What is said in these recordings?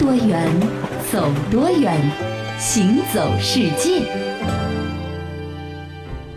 多远，走多远，行走世界。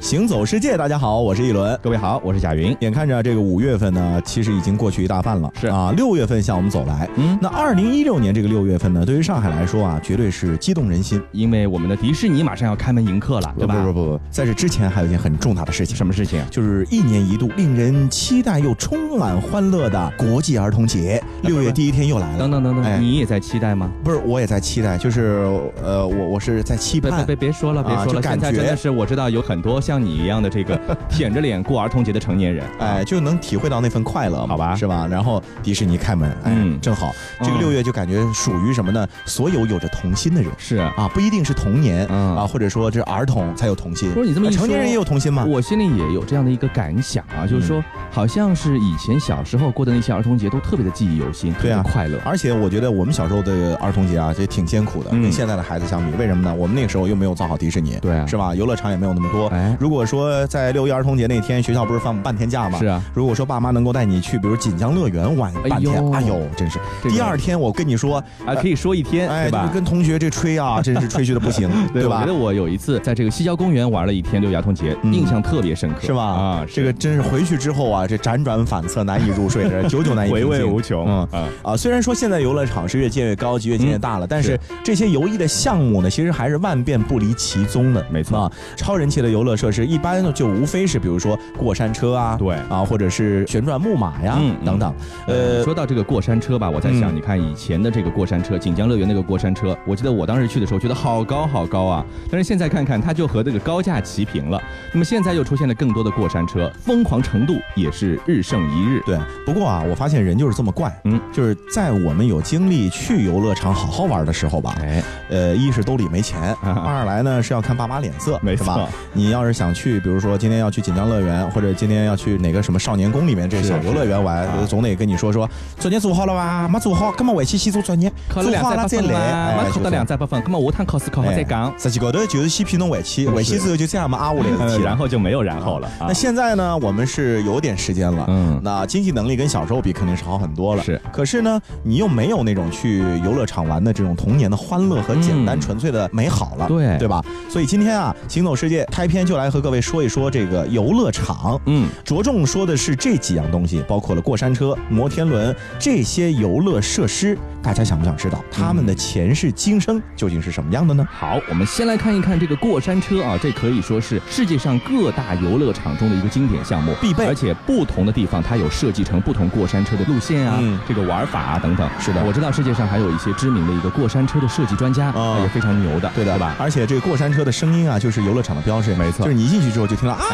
行走世界，大家好，我是一轮，各位好，我是贾云。眼看着这个五月份呢，其实已经过去一大半了，是啊，六月份向我们走来。嗯，那二零一六年这个六月份呢，对于上海来说啊，绝对是激动人心，因为我们的迪士尼马上要开门迎客了，对吧？不不不不，在这之前还有一件很重大的事情，什么事情？就是一年一度令人期待又充满欢乐的国际儿童节，六月第一天又来了。等等等等，你也在期待吗？不是，我也在期待，就是呃，我我是在期盼。别别别说了，别说了，感觉真的是我知道有很多像你一样的这个。舔着脸过儿童节的成年人，哎，就能体会到那份快乐，好吧，是吧？然后迪士尼开门，嗯，正好，这个六月就感觉属于什么呢？所有有着童心的人，是啊，不一定是童年啊，或者说这儿童才有童心。不是你这么一说，成年人也有童心吗？我心里也有这样的一个感想啊，就是说，好像是以前小时候过的那些儿童节都特别的记忆犹新，对啊，快乐。而且我觉得我们小时候的儿童节啊，也挺艰苦的，跟现在的孩子相比，为什么呢？我们那个时候又没有造好迪士尼，对啊，是吧？游乐场也没有那么多。哎，如果说在六一儿童节那天学校不是放半天假吗？是啊。如果说爸妈能够带你去，比如锦江乐园玩半天，哎呦，真是。第二天我跟你说啊，可以说一天，哎，吧？跟同学这吹啊，真是吹嘘的不行，对吧？我觉得我有一次在这个西郊公园玩了一天六一儿童节，印象特别深刻，是吧？啊，这个真是回去之后啊，这辗转反侧，难以入睡，这久久 难以回味无穷。嗯啊，虽然说现在游乐场是越建越高级，越建越大了，但是这些游艺的项目呢，其实还是万变不离其宗的。没错啊，超人气的游乐设施一般就无非是比如说过山车啊，对啊，或者是旋转木马呀，等等。呃，说到这个过山车吧，我在想，你看以前的这个过山车，锦江乐园那个过山车，我记得我当时去的时候觉得好高好高啊，但是现在看看它就和这个高架齐平了。那么现在又出现了更多的过山车，疯狂程度也是日胜一日。对，不过啊，我发现人就是这么怪，嗯，就是在我们有精力去游乐场好好玩的时候吧，哎，呃，一是兜里没钱，二来呢是要看爸妈脸色，没错。你要是想去，比如说今天要去锦江乐园，或者今天要去哪个什么少年宫里面这小游乐园玩，总得跟你说说，作业做好了吧？没做好，根本回去先做作业，考了两百分来，没考到两百分，那么下趟考试考好再讲。实际高头就是先批侬回去，回去之后就这样嘛，阿五连题，然后就没有然后了。那现在呢，我们是有点时间了，嗯，那经济能力跟小时候比肯定是好很多了，是。可是呢，你又没有那种去游乐场玩的这种童年的欢乐和简单纯粹的美好了，对对吧？所以今天啊，行走世界开篇就来和各位说一说这个游乐场，嗯，着重说的是这几样东西，包括了过山车、摩天轮这些游乐设施，大家想不想知道他们的前世今生究竟是什么样的呢？好，我们先来看一看这个过山车啊，这可以说是世界上各大游乐场中的一个经典项目，必备，而且不同的地方它有设计成不同过山车的路线啊，这个玩法啊等等。是的，我知道世界上还有一些知名的一个过山车的设计专家啊，也非常牛的，对的，对吧？而且这个过山车的声音啊，就是游乐场的标志，没错，就是你一进去之后就听到啊。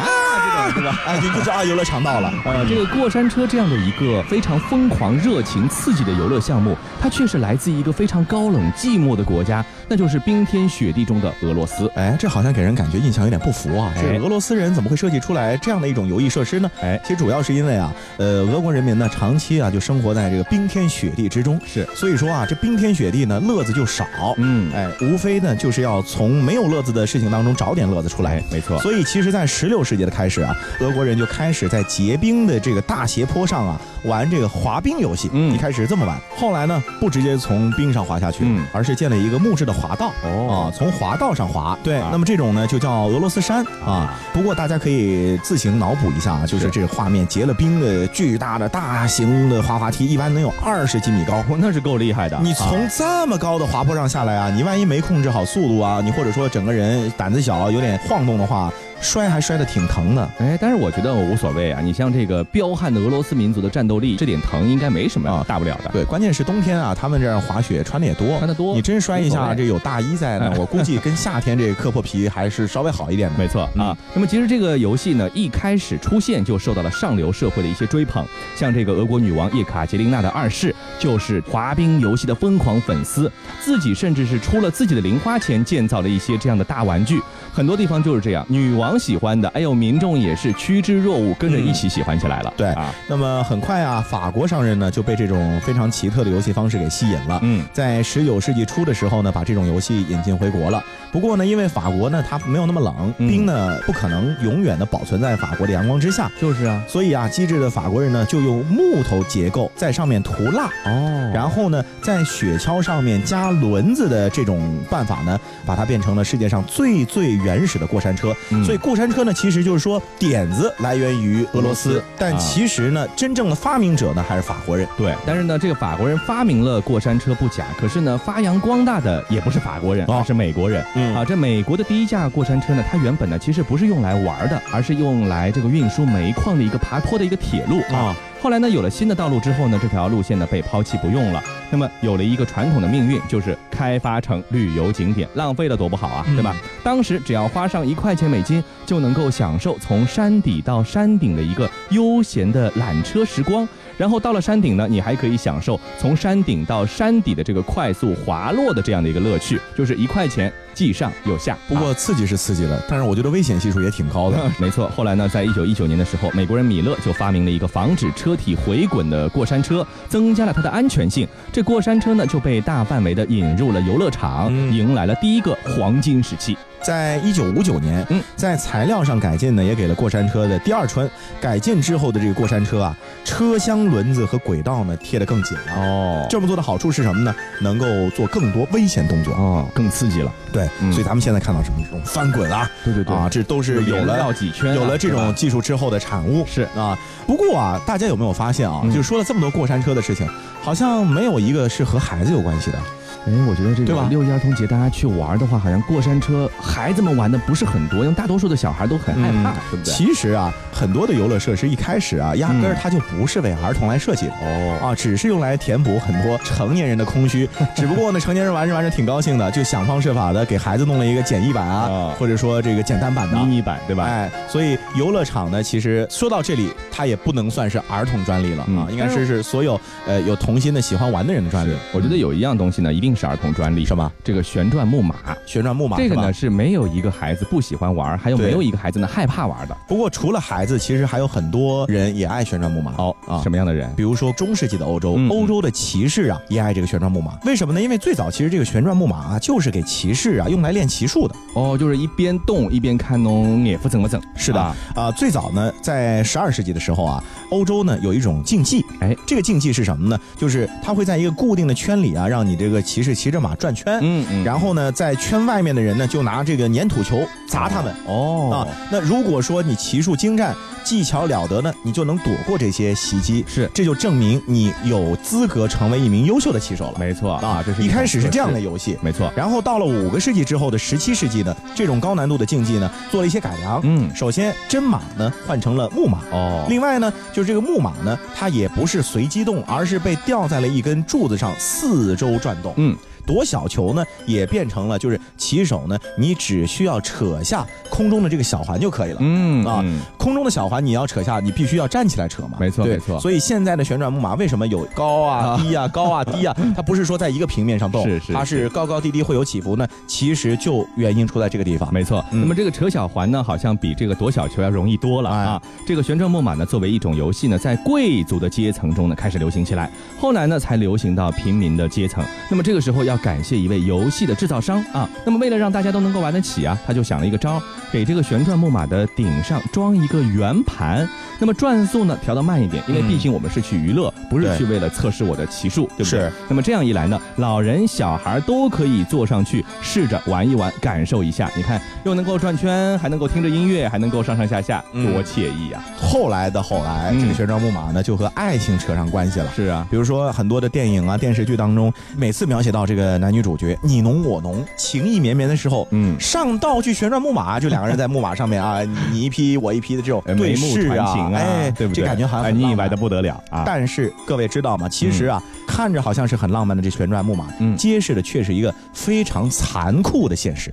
对吧？哎，就就知道游乐场到了。呃，这个过山车这样的一个非常疯狂、热情、刺激的游乐项目，它却是来自一个非常高冷、寂寞的国家，那就是冰天雪地中的俄罗斯。哎，这好像给人感觉印象有点不符啊。这俄罗斯人怎么会设计出来这样的一种游艺设施呢？哎，其实主要是因为啊，呃，俄国人民呢长期啊就生活在这个冰天雪地之中，是，所以说啊，这冰天雪地呢乐子就少。嗯，哎，无非呢就是要从没有乐子的事情当中找点乐子出来。没错。所以其实，在十六世纪的开始啊，俄国人就开始在结冰的这个大斜坡上啊玩这个滑冰游戏。嗯，一开始是这么玩，后来呢不直接从冰上滑下去，而是建了一个木质的滑道。哦，啊，从滑道上滑。对，那么这种呢就叫俄罗斯山啊。不过大家可以自行脑补一下啊，就是这个画面，结了冰的巨大的大型的滑滑梯，一般能有二十几米高，那是够厉害的。你从这么高的滑坡上下来啊，你万一没控制好速度啊，你或者说整个人胆子小，有点晃动的话。摔还摔得挺疼的，哎，但是我觉得我无所谓啊。你像这个彪悍的俄罗斯民族的战斗力，这点疼应该没什么大不了的。对，关键是冬天啊，他们这样滑雪穿的也多，穿的多。你真摔一下，这有大衣在呢，我估计跟夏天这磕破皮还是稍微好一点的。没错啊。那么其实这个游戏呢，一开始出现就受到了上流社会的一些追捧，像这个俄国女王叶卡捷琳娜的二世就是滑冰游戏的疯狂粉丝，自己甚至是出了自己的零花钱建造了一些这样的大玩具。很多地方就是这样，女王喜欢的，哎呦，民众也也是趋之若鹜，跟着一起喜欢起来了。对啊，那么很快啊，法国商人呢就被这种非常奇特的游戏方式给吸引了。嗯，在十九世纪初的时候呢，把这种游戏引进回国了。不过呢，因为法国呢它没有那么冷，冰呢不可能永远的保存在法国的阳光之下。就是啊，所以啊，机智的法国人呢就用木头结构在上面涂蜡哦，然后呢在雪橇上面加轮子的这种办法呢，把它变成了世界上最最原始的过山车。所以过山车呢，其实就是说点子来源于俄罗斯，但其实呢，真正的发明者呢还是法国人。对，但是呢，这个法国人发明了过山车不假，可是呢，发扬光大的也不是法国人，而是美国人。嗯。啊，这美国的第一架过山车呢，它原本呢其实不是用来玩的，而是用来这个运输煤矿的一个爬坡的一个铁路。啊。后来呢，有了新的道路之后呢，这条路线呢被抛弃不用了。那么有了一个传统的命运，就是开发成旅游景点，浪费了多不好啊，对吧？当时只要花上一块钱美金，就能够享受从山底到山顶的一个悠闲的缆车时光。然后到了山顶呢，你还可以享受从山顶到山底的这个快速滑落的这样的一个乐趣，就是一块钱既上又下。不过刺激是刺激了，但是我觉得危险系数也挺高的。没错，后来呢，在一九一九年的时候，美国人米勒就发明了一个防止车体回滚的过山车，增加了它的安全性。这过山车呢就被大范围的引入了游乐场，迎来了第一个黄金时期。在一九五九年，嗯，在材料上改进呢，也给了过山车的第二春。改进之后的这个过山车啊，车厢轮子和轨道呢贴得更紧了。哦，这么做的好处是什么呢？能够做更多危险动作哦，更刺激了。对，所以咱们现在看到什么这种翻滚啊，对对对啊，这都是有了几圈，有了这种技术之后的产物。是啊，不过啊，大家有没有发现啊？就说了这么多过山车的事情，好像没有一个是和孩子有关系的。哎，我觉得这个六一儿童节大家去玩的话，好像过山车孩子们玩的不是很多，因为大多数的小孩都很害怕，对不对？其实啊，很多的游乐设施一开始啊，压根儿它就不是为儿童来设计的哦啊，只是用来填补很多成年人的空虚。只不过呢，成年人玩着玩着挺高兴的，就想方设法的给孩子弄了一个简易版啊，或者说这个简单版的迷你版，对吧？哎，所以游乐场呢，其实说到这里，它也不能算是儿童专利了啊，应该是是所有呃有童心的喜欢玩的人的专利。我觉得有一样东西呢，一定是儿童专利。什么？这个旋转木马，旋转木马，这个呢是没有一个孩子不喜欢玩，还有没有一个孩子呢害怕玩的。不过除了孩子，其实还有很多人也爱旋转木马。哦啊，什么样的人？比如说中世纪的欧洲，欧洲的骑士啊也爱这个旋转木马。为什么呢？因为最早其实这个旋转木马啊就是给骑士啊用来练骑术的。哦，就是一边动一边看侬眼夫怎么整。是的啊，最早呢在十二世纪的时候啊，欧洲呢有一种竞技，哎，这个竞技是什么呢？就是它会在一个固定的圈里啊，让你这个骑士骑着马转。圈，嗯嗯，然后呢，在圈外面的人呢，就拿这个粘土球砸他们。哦，啊，那如果说你骑术精湛。技巧了得呢，你就能躲过这些袭击，是，这就证明你有资格成为一名优秀的骑手了。没错啊，这是一开始是这样的游戏，没错。然后到了五个世纪之后的十七世纪呢，这种高难度的竞技呢，做了一些改良。嗯，首先真马呢换成了木马哦，另外呢，就就这个木马呢，它也不是随机动，而是被吊在了一根柱子上四周转动。嗯。躲小球呢，也变成了就是骑手呢，你只需要扯下空中的这个小环就可以了。嗯啊，空中的小环你要扯下，你必须要站起来扯嘛。没错，没错。所以现在的旋转木马为什么有高啊、低啊、高啊、低啊？它不是说在一个平面上动，是是，它是高高低低会有起伏呢。其实就原因出在这个地方。没错。那么这个扯小环呢，好像比这个躲小球要容易多了啊。这个旋转木马呢，作为一种游戏呢，在贵族的阶层中呢开始流行起来，后来呢才流行到平民的阶层。那么这个时候要。感谢一位游戏的制造商啊，那么为了让大家都能够玩得起啊，他就想了一个招，给这个旋转木马的顶上装一个圆盘，那么转速呢调到慢一点，因为毕竟我们是去娱乐，不是去为了测试我的骑术，对不对？那么这样一来呢，老人小孩都可以坐上去试着玩一玩，感受一下。你看，又能够转圈，还能够听着音乐，还能够上上下下，多惬意啊！后来的后来，这个旋转木马呢就和爱情扯上关系了。是啊，比如说很多的电影啊、电视剧当中，每次描写到这个。男女主角你侬我侬，情意绵绵的时候，嗯，上道去旋转木马，就两个人在木马上面啊，你一匹我一匹的这种对视啊，哎，对不对？这感觉好像腻歪的不得了啊。但是各位知道吗？其实啊，看着好像是很浪漫的这旋转木马，嗯，揭示的却是一个非常残酷的现实。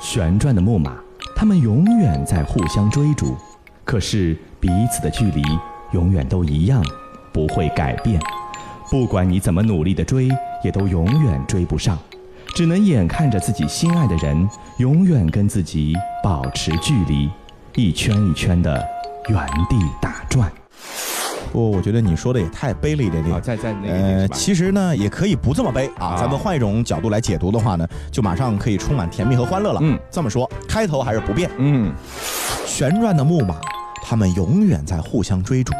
旋转的木马，他们永远在互相追逐，可是彼此的距离永远都一样，不会改变。不管你怎么努力的追，也都永远追不上，只能眼看着自己心爱的人永远跟自己保持距离，一圈一圈的原地打转。不，我觉得你说的也太悲了一点点。在在那个呃，其实呢，也可以不这么悲啊。咱们换一种角度来解读的话呢，就马上可以充满甜蜜和欢乐了。嗯，这么说，开头还是不变。嗯，旋转的木马，他们永远在互相追逐，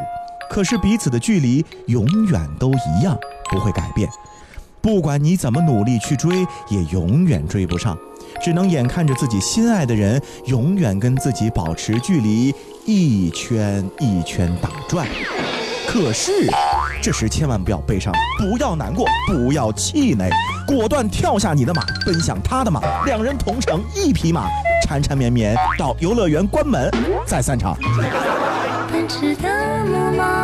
可是彼此的距离永远都一样，不会改变。不管你怎么努力去追，也永远追不上，只能眼看着自己心爱的人永远跟自己保持距离，一圈一圈打转。可是，这时千万不要悲伤，不要难过，不要气馁，果断跳下你的马，奔向他的马，两人同乘一匹马，缠缠绵绵到游乐园关门再散场。奔驰的木马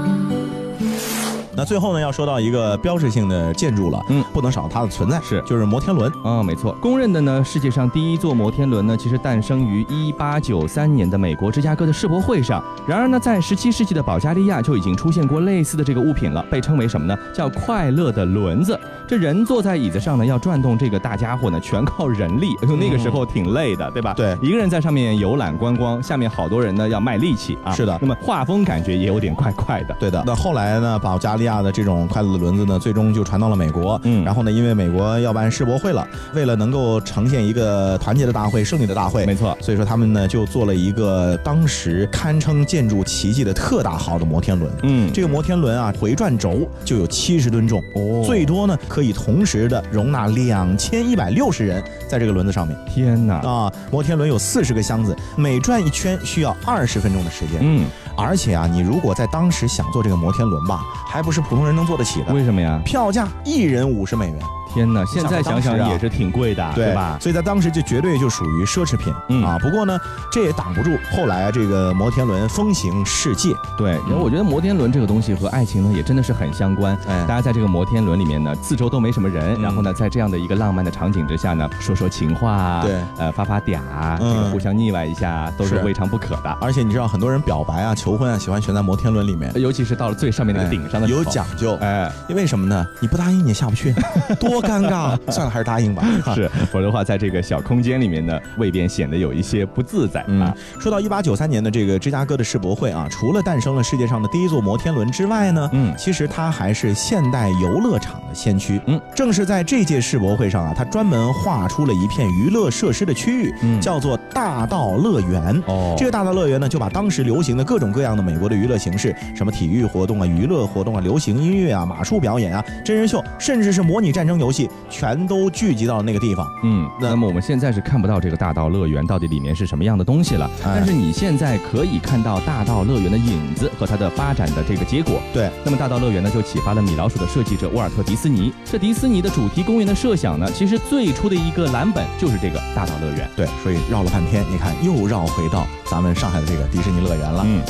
那最后呢，要说到一个标志性的建筑了，嗯，不能少它的存在，是就是摩天轮啊，没错，公认的呢，世界上第一座摩天轮呢，其实诞生于一八九三年的美国芝加哥的世博会上。然而呢，在十七世纪的保加利亚就已经出现过类似的这个物品了，被称为什么呢？叫快乐的轮子。这人坐在椅子上呢，要转动这个大家伙呢，全靠人力。那个时候挺累的，对吧？对，一个人在上面游览观光，下面好多人呢要卖力气啊。是的，那么画风感觉也有点怪怪的。对的。那后来呢，保加利亚的这种快乐的轮子呢，最终就传到了美国。嗯。然后呢，因为美国要办世博会了，为了能够呈现一个团结的大会、胜利的大会，没错。所以说他们呢就做了一个当时堪称建筑奇迹的特大号的摩天轮。嗯。这个摩天轮啊，回转轴就有七十吨重，哦，最多呢可以同时的。容纳两千一百六十人在这个轮子上面。天哪！啊，摩天轮有四十个箱子，每转一圈需要二十分钟的时间。嗯，而且啊，你如果在当时想坐这个摩天轮吧，还不是普通人能坐得起的。为什么呀？票价一人五十美元。天哪！现在想想也是挺贵的，对吧？所以在当时就绝对就属于奢侈品嗯啊。不过呢，这也挡不住后来这个摩天轮风行世界。对，因为我觉得摩天轮这个东西和爱情呢也真的是很相关。哎，大家在这个摩天轮里面呢，四周都没什么人，然后呢，在这样的一个浪漫的场景之下呢，说说情话，对，呃，发发嗲，这个互相腻歪一下，都是未尝不可的。而且你知道，很多人表白啊、求婚啊，喜欢选在摩天轮里面，尤其是到了最上面那个顶上的，有讲究。哎，因为什么呢？你不答应你也下不去，多尴尬。算了，还是答应吧。是，否则的话，在这个小空间里面呢，未便显得有一些不自在啊。说到一八九三年的这个芝加哥的世博会啊，除了诞生了世界上的第一座摩天轮之外呢，嗯，其实它还是现代游乐场的先驱。嗯，正是在这届世博会上啊，它专门划出了一片娱乐设施的区域，叫做大道乐园。哦，这个大道乐园呢，就把当时流行的各种各样的美国的娱乐形式，什么体育活动啊、娱乐活动啊、流行音乐啊、马术表演啊、真人秀，甚至是模拟战争游戏，全都聚集到了那个地方。嗯，那么我们现在是看不到这个大道乐园到底里面是什么样的东西了。但是你现在可以看到大道乐园的影子和它的发展的这个结果。对，那么大道乐园呢，就启发了米老鼠的设计者沃尔特·迪斯尼。这迪斯尼的主题公园的设想呢，其实最初的一个蓝本就是这个大道乐园。对，所以绕了半天，你看又绕回到咱们上海的这个迪士尼乐园了。嗯。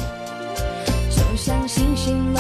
就像星星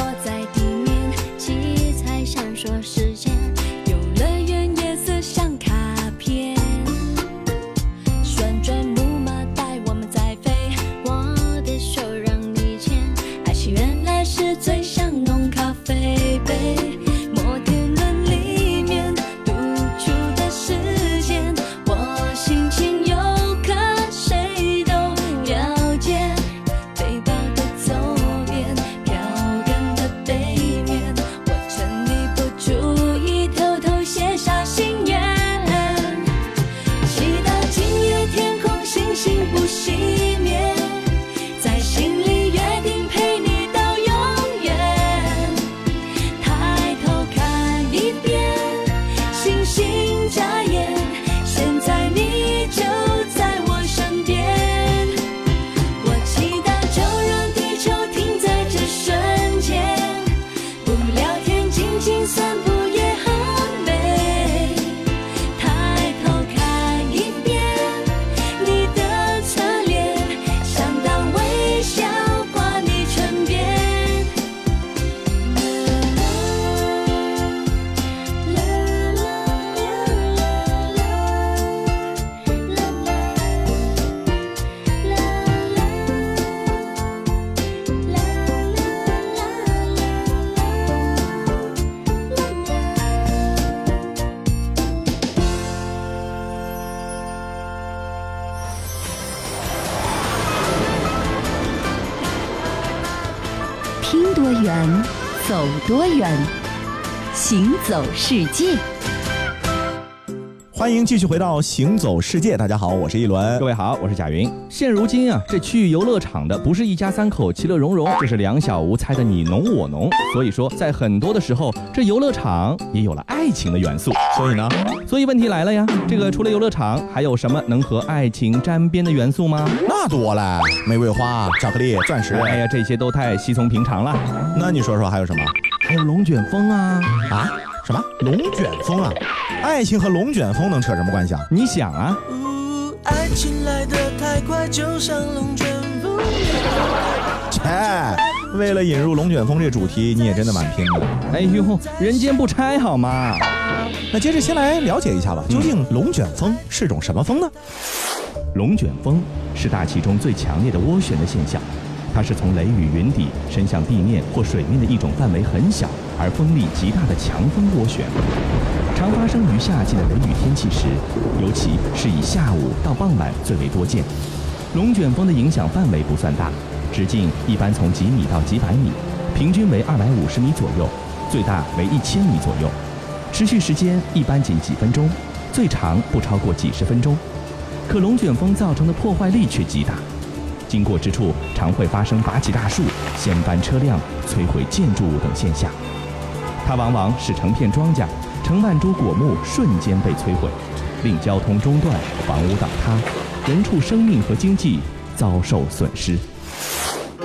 行走世界。欢迎继续回到《行走世界》，大家好，我是一轮。各位好，我是贾云。现如今啊，这去游乐场的不是一家三口其乐融融，就是两小无猜的你侬我侬。所以说，在很多的时候，这游乐场也有了爱情的元素。所以呢，所以问题来了呀，这个除了游乐场，还有什么能和爱情沾边的元素吗？那多了，玫瑰花、巧克力、钻石。哎呀，这些都太稀松平常了。那你说说还有什么？还有龙卷风啊啊？什么龙卷风啊？爱情和龙卷风能扯什么关系啊？你想啊，爱情来得太快，就像龙卷风。切，为了引入龙卷风这主题，你也真的蛮拼的。哎呦，人间不拆好吗？那接着先来了解一下吧，究竟龙卷风是种什么风呢？龙卷风是大气中最强烈的涡旋的现象。它是从雷雨云底伸向地面或水面的一种范围很小而风力极大的强风涡旋，常发生于夏季的雷雨天气时，尤其是以下午到傍晚最为多见。龙卷风的影响范围不算大，直径一般从几米到几百米，平均为二百五十米左右，最大为一千米左右，持续时间一般仅几分钟，最长不超过几十分钟。可龙卷风造成的破坏力却极大。经过之处，常会发生拔起大树、掀翻车辆、摧毁建筑物等现象。它往往使成片庄稼、成万株果木瞬间被摧毁，令交通中断、房屋倒塌、人畜生命和经济遭受损失。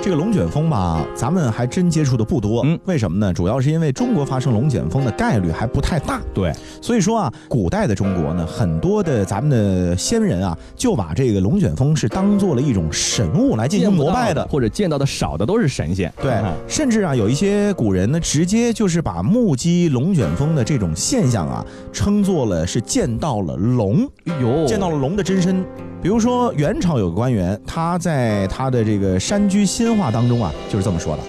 这个龙卷风吧，咱们还真接触的不多。嗯，为什么呢？主要是因为中国发生龙卷风的概率还不太大。对，所以说啊，古代的中国呢，很多的咱们的先人啊，就把这个龙卷风是当做了一种神物来进行膜拜的，或者见到的少的都是神仙。对，甚至啊，有一些古人呢，直接就是把目击龙卷风的这种现象啊，称作了是见到了龙，哟，见到了龙的真身。比如说元朝有个官员，他在他的这个《山居新话》当中啊，就是这么说的：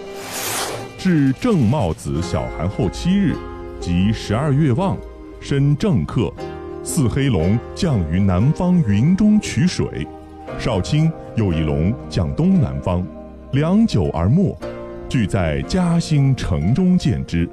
至正茂子小寒后七日，即十二月望，申正克，四黑龙降于南方云中取水，少卿又一龙降东南方，良久而没，俱在嘉兴城中见之。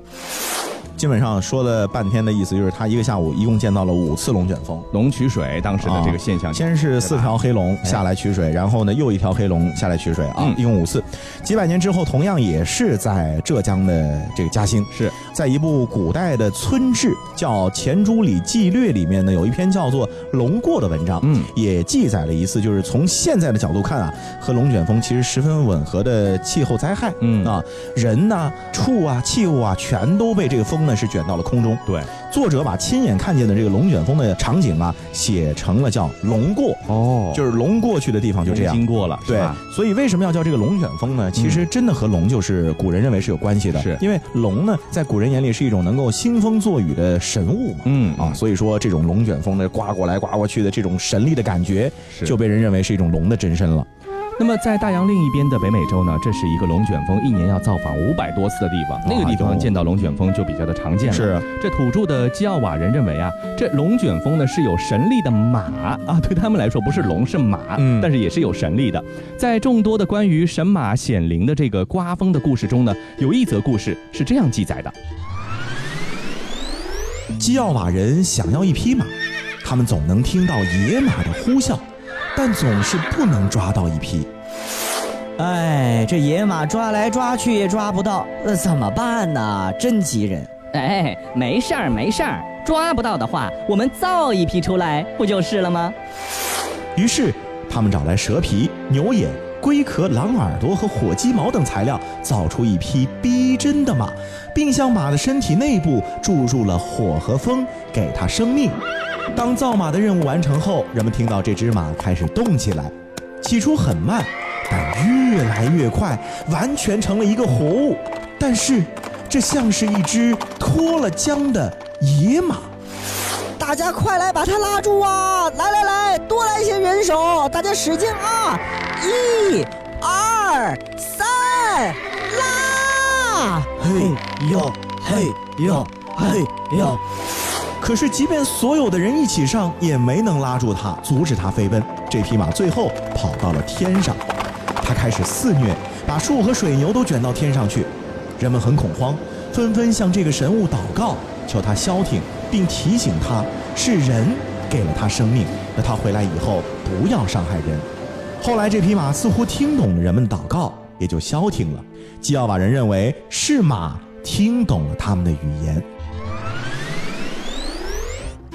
基本上说了半天的意思，就是他一个下午一共见到了五次龙卷风，龙取水当时的这个现象。先是四条黑龙下来取水，然后呢又一条黑龙下来取水啊，一共五次。几百年之后，同样也是在浙江的这个嘉兴，是在一部古代的村志叫《钱朱里纪略》里面呢，有一篇叫做《龙过》的文章，嗯，也记载了一次，就是从现在的角度看啊，和龙卷风其实十分吻合的气候灾害，嗯啊，人呐、畜啊、器物啊，全都被这个风。呢是卷到了空中。对，作者把亲眼看见的这个龙卷风的场景啊，写成了叫“龙过”。哦，就是龙过去的地方就这样经过了。对，所以为什么要叫这个龙卷风呢？其实真的和龙就是古人认为是有关系的。是因为龙呢，在古人眼里是一种能够兴风作雨的神物嘛。嗯啊，所以说这种龙卷风的刮过来刮过去的这种神力的感觉，就被人认为是一种龙的真身了。那么在大洋另一边的北美洲呢，这是一个龙卷风一年要造访五百多次的地方。那个地方见到龙卷风就比较的常见了。是这土著的基奥瓦人认为啊，这龙卷风呢是有神力的马啊，对他们来说不是龙是马，嗯，但是也是有神力的。在众多的关于神马显灵的这个刮风的故事中呢，有一则故事是这样记载的：基奥瓦人想要一匹马，他们总能听到野马的呼啸。但总是不能抓到一匹。哎，这野马抓来抓去也抓不到，那怎么办呢？真急人！哎，没事儿没事儿，抓不到的话，我们造一匹出来不就是了吗？于是，他们找来蛇皮、牛眼、龟壳、狼耳朵和火鸡毛等材料，造出一匹逼真的马，并向马的身体内部注入了火和风，给它生命。当造马的任务完成后，人们听到这只马开始动起来，起初很慢，但越来越快，完全成了一个活物。但是，这像是一只脱了缰的野马。大家快来把它拉住啊！来来来，多来些人手，大家使劲啊！一、二、三，拉！嘿哟，嘿哟，嘿哟。可是，即便所有的人一起上，也没能拉住他，阻止他飞奔。这匹马最后跑到了天上，它开始肆虐，把树和水牛都卷到天上去。人们很恐慌，纷纷向这个神物祷告，求他消停，并提醒他是人给了他生命，那他回来以后不要伤害人。后来这匹马似乎听懂了人们祷告，也就消停了。基奥瓦人认为是马听懂了他们的语言。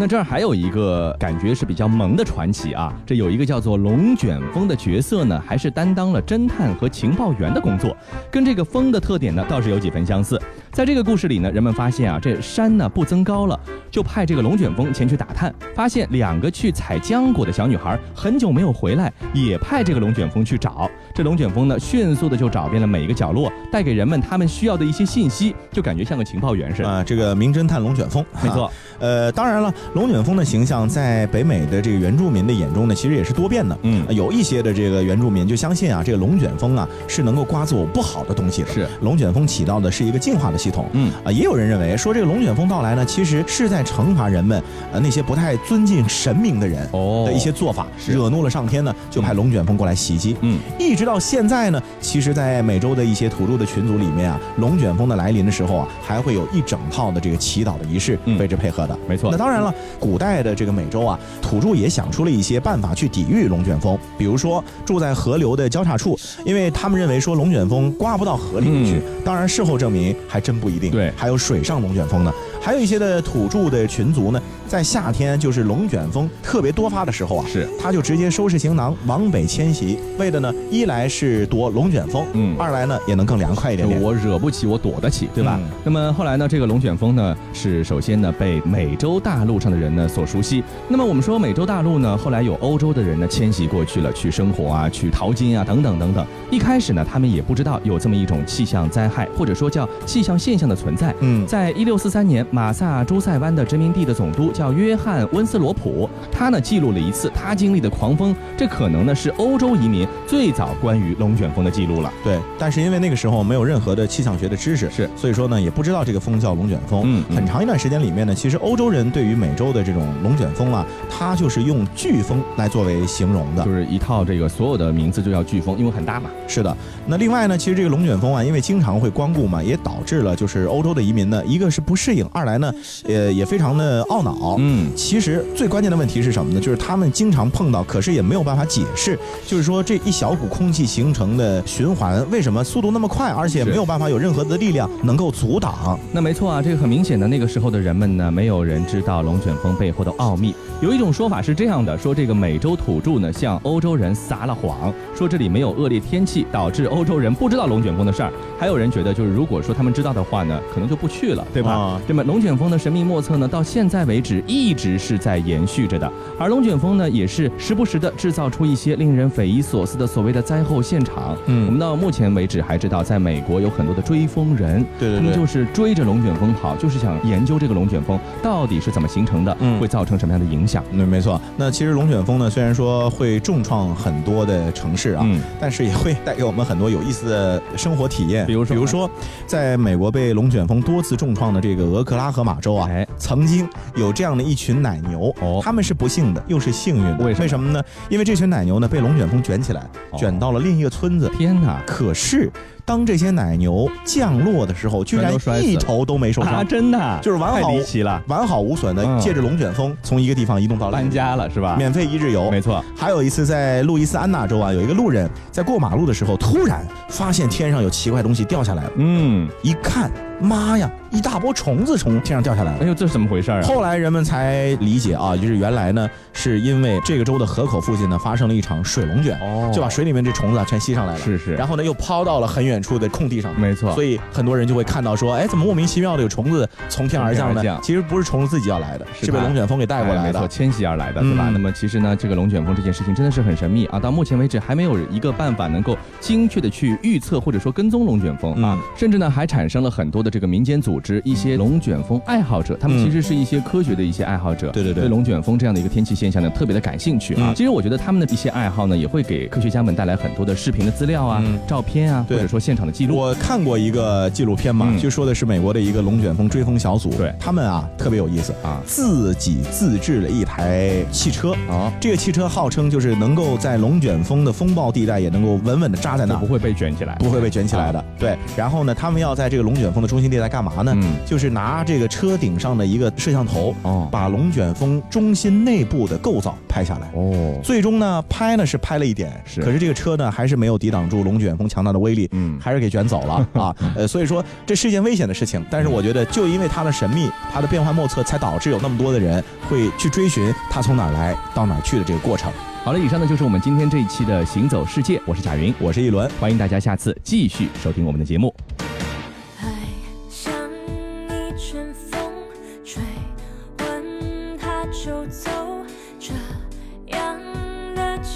那这儿还有一个感觉是比较萌的传奇啊，这有一个叫做龙卷风的角色呢，还是担当了侦探和情报员的工作，跟这个风的特点呢倒是有几分相似。在这个故事里呢，人们发现啊，这山呢不增高了，就派这个龙卷风前去打探，发现两个去采浆果的小女孩很久没有回来，也派这个龙卷风去找。这龙卷风呢，迅速的就找遍了每一个角落，带给人们他们需要的一些信息，就感觉像个情报员似的啊。这个名侦探龙卷风，没错。呃，当然了，龙卷风的形象在北美的这个原住民的眼中呢，其实也是多变的。嗯，有一些的这个原住民就相信啊，这个龙卷风啊是能够刮走不好的东西的。是，龙卷风起到的是一个净化的系统。嗯，啊，也有人认为说这个龙卷风到来呢，其实是在惩罚人们，呃，那些不太尊敬神明的人哦的一些做法，惹怒了上天呢，就派龙卷风过来袭击。嗯，一直到现在呢，其实，在美洲的一些土著的群组里面啊，龙卷风的来临的时候啊，还会有一整套的这个祈祷的仪式为之配合的。没错。那当然了，古代的这个美洲啊，土著也想出了一些办法去抵御龙卷风，比如说住在河流的交叉处，因为他们认为说龙卷风刮不到河里面去。当然，事后证明还真不一定。对，还有水上龙卷风呢。还有一些的土著的群族呢，在夏天就是龙卷风特别多发的时候啊，是他就直接收拾行囊往北迁徙，为的呢，一来是躲龙卷风，嗯，二来呢也能更凉快一点点。我惹不起，我躲得起，对吧？那么后来呢，这个龙卷风呢，是首先呢被美洲大陆上的人呢所熟悉。那么我们说美洲大陆呢，后来有欧洲的人呢迁徙过去了，去生活啊，去淘金啊，等等等等。一开始呢，他们也不知道有这么一种气象灾害，或者说叫气象现象的存在。嗯，在一六四三年。马萨诸塞湾的殖民地的总督叫约翰温斯罗普，他呢记录了一次他经历的狂风，这可能呢是欧洲移民最早关于龙卷风的记录了。对，但是因为那个时候没有任何的气象学的知识，是，所以说呢也不知道这个风叫龙卷风。嗯，很长一段时间里面呢，其实欧洲人对于美洲的这种龙卷风啊，他就是用飓风来作为形容的，就是一套这个所有的名字就叫飓风，因为很大嘛。是的，那另外呢，其实这个龙卷风啊，因为经常会光顾嘛，也导致了就是欧洲的移民呢，一个是不适应。二来呢，呃，也非常的懊恼。嗯，其实最关键的问题是什么呢？就是他们经常碰到，可是也没有办法解释。就是说这一小股空气形成的循环，为什么速度那么快，而且没有办法有任何的力量能够阻挡？那没错啊，这个很明显的，那个时候的人们呢，没有人知道龙卷风背后的奥秘。有一种说法是这样的：说这个美洲土著呢，向欧洲人撒了谎，说这里没有恶劣天气，导致欧洲人不知道龙卷风的事儿。还有人觉得，就是如果说他们知道的话呢，可能就不去了，对吧？那么龙卷风的神秘莫测呢，到现在为止一直是在延续着的。而龙卷风呢，也是时不时的制造出一些令人匪夷所思的所谓的灾后现场。嗯，我们到目前为止还知道，在美国有很多的追风人，对对，他们就是追着龙卷风跑，就是想研究这个龙卷风到底是怎么形成的，嗯会造成什么样的影响。对没错。那其实龙卷风呢，虽然说会重创很多的城市啊，嗯但是也会带给我们很多有意思的生活体验。比如说，比如说，在美国被龙卷风多次重创的这个俄克拉荷马州啊，曾经有这样的一群奶牛，他们是不幸的，又是幸运的。为什么呢？因为这群奶牛呢被龙卷风卷起来，卷到了另一个村子。天哪！可是。当这些奶牛降落的时候，居然一头都没受伤，真的就是完好离奇了，完好无损的，借着龙卷风从一个地方移动到搬家了是吧？免费一日游，没错。还有一次在路易斯安那州啊，有一个路人在过马路的时候，突然发现天上有奇怪东西掉下来了，嗯，一看。妈呀！一大波虫子从天上掉下来了。哎呦，这是怎么回事啊？后来人们才理解啊，就是原来呢，是因为这个州的河口附近呢发生了一场水龙卷，哦，就把水里面这虫子全吸上来了。是是。然后呢，又抛到了很远处的空地上。没错。所以很多人就会看到说，哎，怎么莫名其妙的有虫子从天而降呢？其实不是虫子自己要来的，是被龙卷风给带过来的，迁徙而来的，对吧？那么其实呢，这个龙卷风这件事情真的是很神秘啊。到目前为止，还没有一个办法能够精确的去预测或者说跟踪龙卷风啊，甚至呢还产生了很多的这个民间组织。一些龙卷风爱好者，他们其实是一些科学的一些爱好者，对对对，对龙卷风这样的一个天气现象呢特别的感兴趣啊。其实我觉得他们的一些爱好呢，也会给科学家们带来很多的视频的资料啊、照片啊，或者说现场的记录。我看过一个纪录片嘛，就说的是美国的一个龙卷风追风小组，对。他们啊特别有意思啊，自己自制了一台汽车啊，这个汽车号称就是能够在龙卷风的风暴地带也能够稳稳的扎在那，不会被卷起来，不会被卷起来的。对，然后呢，他们要在这个龙卷风的中心地带干嘛呢？嗯，就是拿这个车顶上的一个摄像头，哦，把龙卷风中心内部的构造拍下来。哦，最终呢，拍呢是拍了一点，是，可是这个车呢还是没有抵挡住龙卷风强大的威力，嗯，还是给卷走了 啊。呃，所以说这是一件危险的事情，但是我觉得就因为它的神秘，它的变幻莫测，才导致有那么多的人会去追寻它从哪儿来到哪儿去的这个过程。好了，以上呢就是我们今天这一期的行走世界，我是贾云，我是一轮，欢迎大家下次继续收听我们的节目。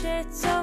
微